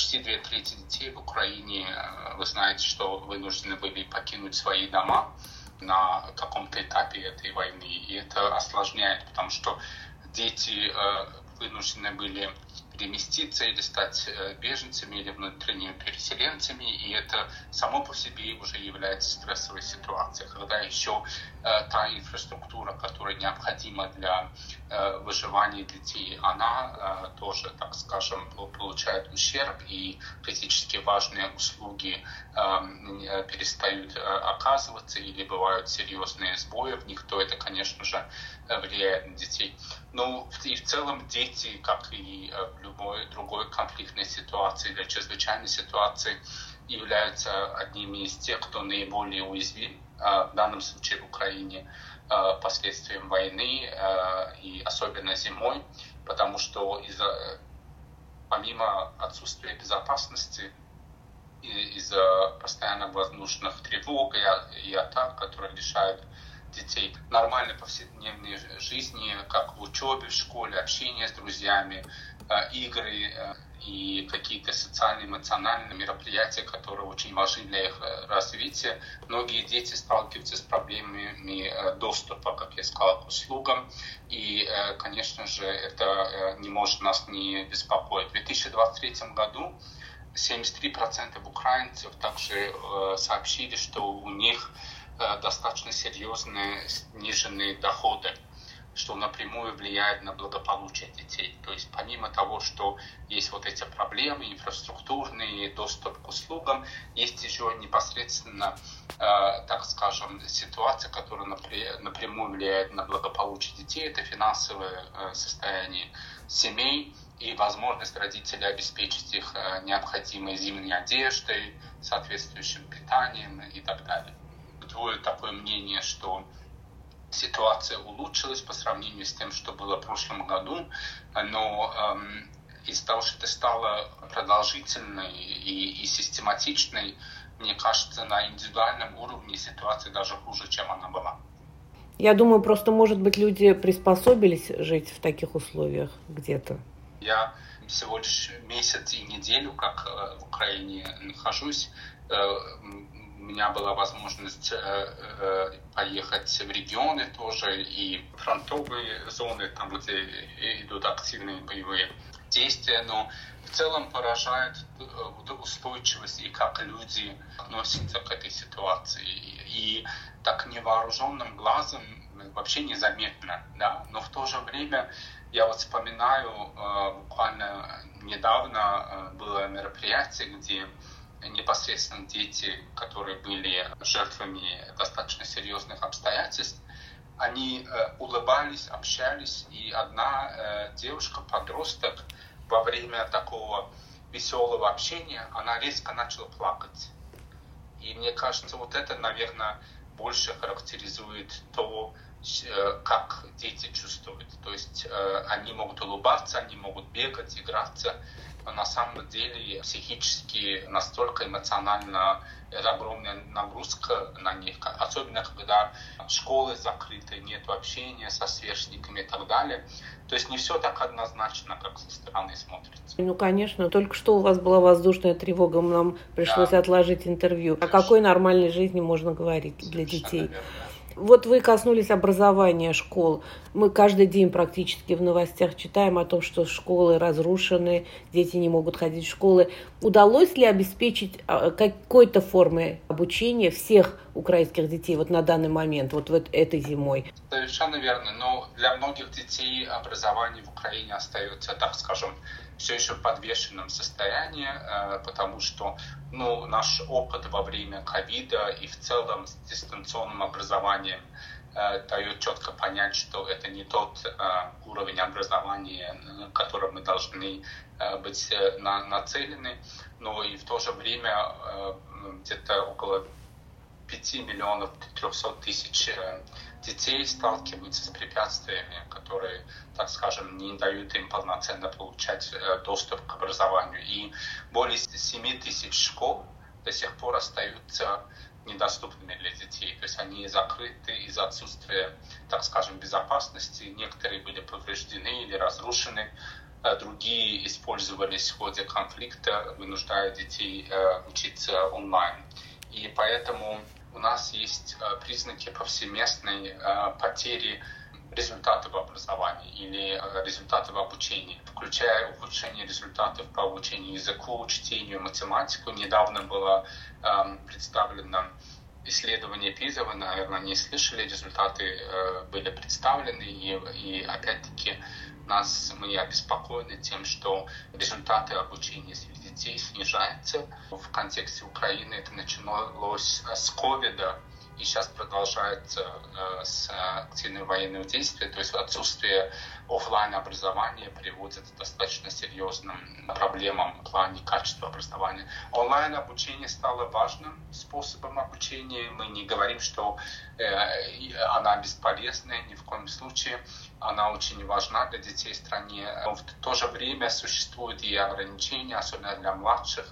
почти две трети детей в Украине, вы знаете, что вынуждены были покинуть свои дома на каком-то этапе этой войны. И это осложняет, потому что дети вынуждены были переместиться или стать э, беженцами или внутренними переселенцами, и это само по себе уже является стрессовой ситуацией, когда еще э, та инфраструктура, которая необходима для э, выживания детей, она тоже, так скажем, получает ущерб, и критически важные услуги перестают оказываться или бывают серьезные сбои в них, то это, конечно же, влияет на детей. Ну, и в целом дети, как и э, любой другой конфликтной ситуации. Или чрезвычайной ситуации, являются одними из тех, кто наиболее уязвим, э, в данном случае в Украине, э, последствиям войны и особенно зимой, потому что из-за помимо отсутствия безопасности из-за постоянно воздушных тревог и, и атак, которые лишают детей нормальной повседневной жизни, как в учебе, в школе, общение с друзьями, э, игры э, и какие-то социальные, эмоциональные мероприятия, которые очень важны для их э, развития. Многие дети сталкиваются с проблемами доступа, как я сказал, к услугам. И, конечно же, это не может нас не беспокоить. В 2023 году 73% украинцев также сообщили, что у них Э, достаточно серьезные сниженные доходы, что напрямую влияет на благополучие детей. То есть помимо того, что есть вот эти проблемы инфраструктурные, доступ к услугам, есть еще непосредственно, э, так скажем, ситуация, которая напрямую влияет на благополучие детей, это финансовое э, состояние семей, и возможность родителей обеспечить их необходимой зимней одеждой, соответствующим питанием и так далее существует такое мнение, что ситуация улучшилась по сравнению с тем, что было в прошлом году, но эм, из-за того, что это стало продолжительной и, и систематичной, мне кажется, на индивидуальном уровне ситуация даже хуже, чем она была. Я думаю, просто, может быть, люди приспособились жить в таких условиях где-то. Я всего лишь месяц и неделю, как э, в Украине нахожусь, э, меня была возможность э, э, поехать в регионы тоже и фронтовые зоны, там, где идут активные боевые действия, но в целом поражает э, устойчивость и как люди относятся к этой ситуации. И так невооруженным глазом вообще незаметно, да, но в то же время я вот вспоминаю, буквально недавно было мероприятие, где непосредственно дети, которые были жертвами достаточно серьезных обстоятельств, они э, улыбались, общались, и одна э, девушка-подросток во время такого веселого общения, она резко начала плакать. И мне кажется, вот это, наверное, больше характеризует то, как дети чувствуют. То есть они могут улыбаться, они могут бегать, играться, на самом деле психически настолько эмоционально огромная нагрузка на них, особенно когда школы закрыты, нет общения со сверстниками и так далее. То есть не все так однозначно, как со стороны смотрится. Ну, конечно. Только что у вас была воздушная тревога, нам пришлось да. отложить интервью. О какой нормальной жизни можно говорить для детей? Верно. Вот вы коснулись образования школ. Мы каждый день практически в новостях читаем о том, что школы разрушены, дети не могут ходить в школы. Удалось ли обеспечить а, какой-то формы обучения всех украинских детей вот на данный момент, вот, вот этой зимой? Совершенно верно. Но для многих детей образование в Украине остается, так скажем, все еще в подвешенном состоянии, э, потому что ну, наш опыт во время ковида и в целом с дистанционным образованием э, дает четко понять, что это не тот э, уровень образования, на который мы должны быть нацелены, но и в то же время где-то около 5 миллионов 300 тысяч детей сталкиваются с препятствиями, которые, так скажем, не дают им полноценно получать э, доступ к образованию. И более 7 тысяч школ до сих пор остаются недоступными для детей. То есть они закрыты из-за отсутствия, так скажем, безопасности. Некоторые были повреждены или разрушены. другие использовались в ходе конфликта, вынуждая детей учиться онлайн. И поэтому у нас есть признаки повсеместной потери результатов образования или э, результатов обучения, включая ухудшение результатов по обучению языку, чтению, математику. Недавно было э, представлено исследование ПИЗа, вы, наверное, не слышали, результаты э, были представлены, и, и опять-таки нас, мы обеспокоены тем, что результаты обучения детей снижаются. В контексте Украины это началось с ковида, и сейчас продолжается э, с активным военным действием, то есть отсутствие офлайн образования приводит к достаточно серьезным проблемам в плане качества образования. Онлайн обучение стало важным способом обучения. Мы не говорим, что э, она бесполезная ни в коем случае. Она очень важна для детей в стране. Но в то же время существуют и ограничения, особенно для младших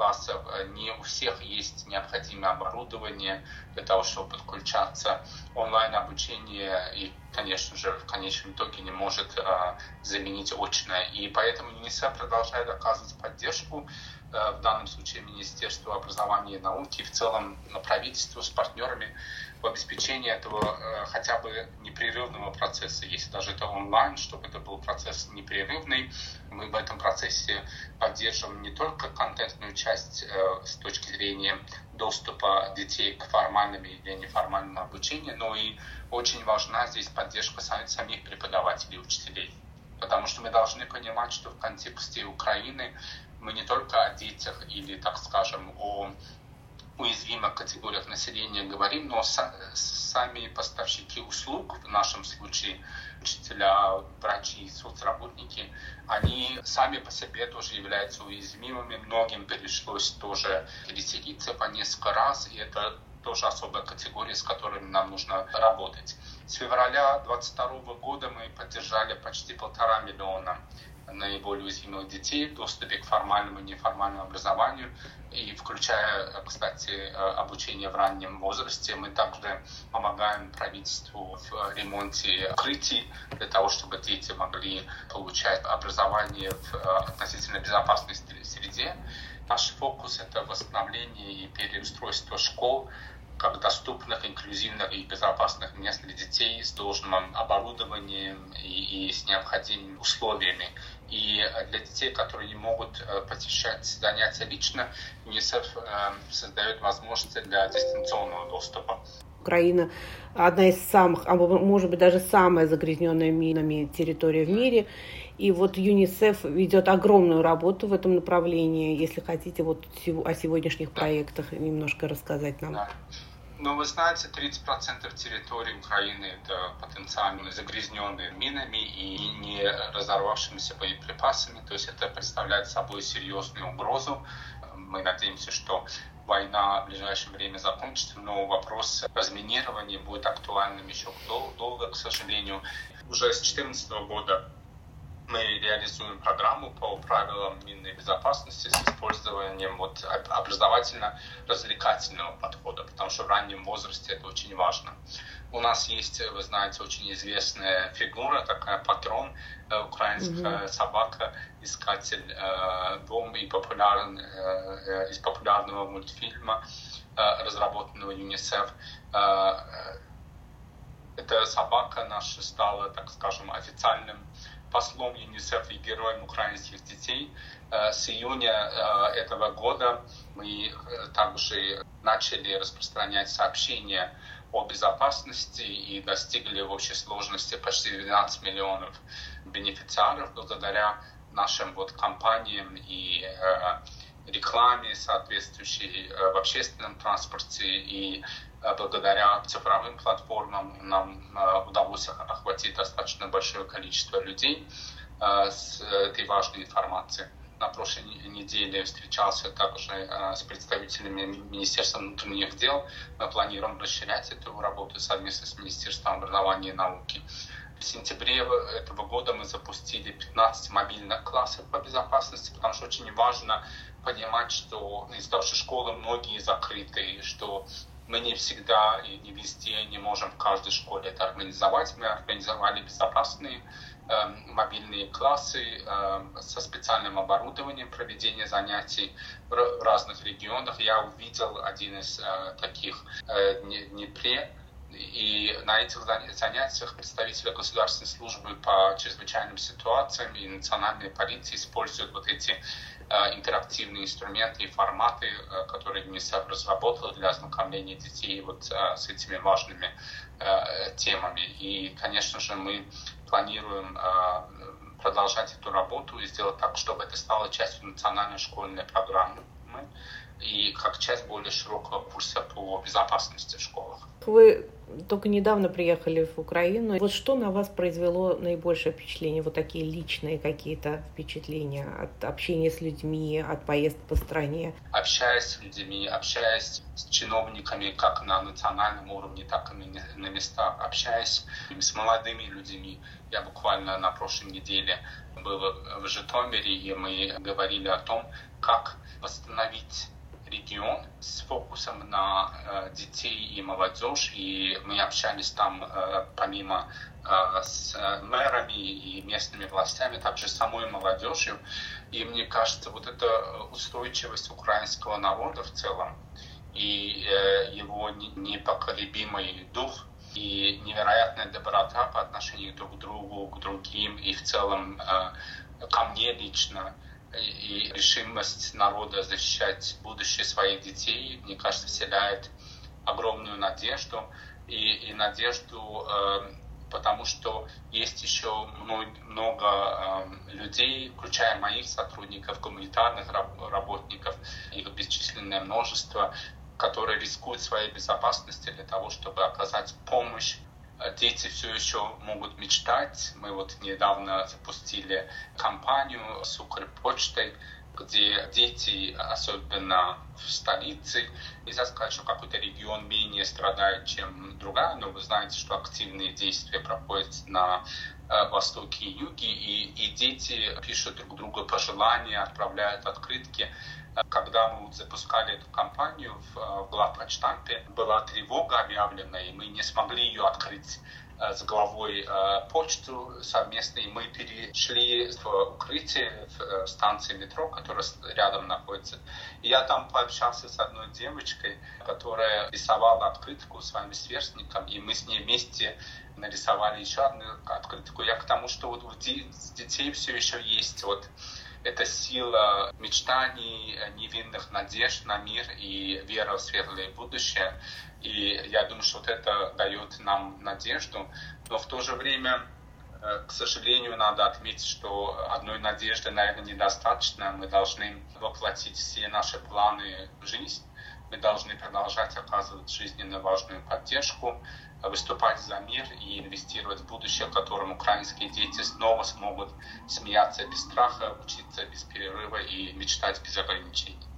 классов. Не у всех есть необходимое оборудование для того, чтобы подключаться. Онлайн-обучение и, конечно же, в конечном итоге не может а, заменить очное. И поэтому ЮНИСЕФ продолжает оказывать поддержку Э, в данном случае Министерству образования и науки, в целом правительству с партнерами в обеспечении этого э, хотя бы непрерывного процесса, если даже это онлайн, чтобы это был процесс непрерывный. Мы в этом процессе поддерживаем не только контентную часть э, с точки зрения доступа детей к формальному или неформальному обучению, но и очень важна здесь поддержка самих преподавателей и учителей. Потому что мы должны понимать, что в контексте Украины мы не только о детях или, так скажем, о уязвимых категориях населения говорим, но сами поставщики услуг, в нашем случае учителя, врачи, соцработники, они сами по себе тоже являются уязвимыми. Многим пришлось тоже переселиться по несколько раз, и это тоже особая категория, с которыми нам нужно работать. С февраля 2022 года мы поддержали почти полтора миллиона наиболее уязвимых детей доступе к формальному и неформальному образованию, и включая, кстати, э, обучение в раннем возрасте. Мы также помогаем правительству в ремонте укрытий для того, чтобы дети могли получать образование в э, относительно безопасной среде. Наш фокус — это восстановление и переустройство школ как доступных, инклюзивных и безопасных мест для детей с должным оборудованием и, и с необходимыми условиями. И для детей, которые не могут э, посещать занятия лично, ЮНИСЕФ э, создает возможности для дистанционного доступа. Украина одна из самых, а может быть даже самая загрязненная минами территория в мире. И вот ЮНИСЕФ ведет огромную работу в этом направлении. Если хотите вот о сегодняшних проектах немножко рассказать нам. Да. Ну, вы знаете, 30% территории Украины это потенциально загрязненные минами и не разорвавшимися боеприпасами. То есть это представляет собой серьезную угрозу. Мы надеемся, что война в ближайшее время закончится, но вопрос разминирования будет актуальным еще долго, к сожалению. Уже с 2014 года мы реализуем программу по правилам минной безопасности с использованием вот образовательно-развлекательного подхода, потому что в раннем возрасте это очень важно. У нас есть, вы знаете, очень известная фигура, такая патрон, э, украинская mm-hmm. собака, искатель э, дом и популярен, э, из популярного мультфильма, э, разработанного ЮНИСЕФ. Э, эта собака наша стала, так скажем, официальным послом ЮНИСЕФ и героем украинских детей. Э, с июня э, этого года мы э, также начали распространять сообщения о безопасности и достигли в общей сложности почти 12 миллионов бенефициаров благодаря нашим вот компаниям и рекламе соответствующей в общественном транспорте и Э, благодаря цифровым платформам нам э, удалось охватить достаточно большое количество людей э, с этой важной информацией. На прошлой неделе встречался также с представителями Министерства внутренних дел. Мы планируем расширять эту работу совместно с Министерством образования и науки. В сентябре этого года мы запустили 15 мобильных классов по безопасности, потому что очень важно понимать, что из-за того, что школы многие закрыты, что Мы не всегда и не везде не можем в каждой школе это организовать. Мы организовали безопасные э, мобильные классы э, со специальным оборудованием проведения занятий в, в разных регионах. Я увидел один из э, таких э, не, не пре, и на этих занятиях представители государственной службы по чрезвычайным ситуациям и национальной полиции используют вот эти интерактивные инструменты и форматы, э, которые ЮНИСЕФ разработал для ознакомления детей вот э, с этими важными темами. И, конечно же, мы планируем продолжать эту работу и сделать так, чтобы это стало частью национальной школьной программы и как часть более широкого курса по безопасности в школах. Вы только недавно приехали в Украину. Вот что на вас произвело наибольшее впечатление? Вот такие личные какие-то впечатления от общения с людьми, от поездок по стране? Общаясь с людьми, общаясь с чиновниками как на национальном уровне, так и на местах, общаясь с молодыми людьми. Я буквально на прошлой неделе был в Житомире, и мы говорили о том, как восстановить регион с фокусом на э, детей и молодежь. И мы общались там э, помимо э, с мэрами и местными властями, также с самой молодежью. И мне кажется, вот эта устойчивость украинского народа в целом и э, его непоколебимый дух и невероятная доброта по отношению друг к другу, к другим и в целом э, ко мне лично – и решимость народа защищать будущее своих детей, мне кажется, вселяет огромную надежду. И, и надежду, э, потому что есть еще много э, людей, включая моих сотрудников, гуманитарных работников, их бесчисленное множество, которые рискуют своей безопасностью для того, чтобы оказать помощь Дети все еще могут мечтать. Мы вот недавно запустили кампанию с Укрпочтой, где дети, особенно в столице, нельзя сказать, что какой-то регион менее страдает, чем другая, но вы знаете, что активные действия проходят на э, востоке и юге, и, и дети пишут друг другу пожелания, отправляют открытки. Когда мы запускали эту кампанию в, в главпочтампе, была тревога объявлена, и мы не смогли ее открыть э, с главой э, почту совместно, и мы перешли в укрытие в э, станции метро, которая рядом находится. И я там пообщался с одной девочкой, которая рисовала открытку своим сверстникам, и мы с ней вместе нарисовали еще одну открытку. Я к тому, что вот у детей все еще есть вот это сила мечтаний, невинных надежд на мир и вера в светлое будущее. И я думаю, что вот это дает нам надежду. Но в то же время, э, к сожалению, надо отметить, что одной надежды, наверное, недостаточно. Мы должны воплотить все наши планы в жизнь. Мы должны продолжать оказывать жизненно важную поддержку, выступать за мир и инвестировать в будущее, в котором украинские дети снова смогут смеяться без страха, учиться без перерыва и мечтать без ограничений.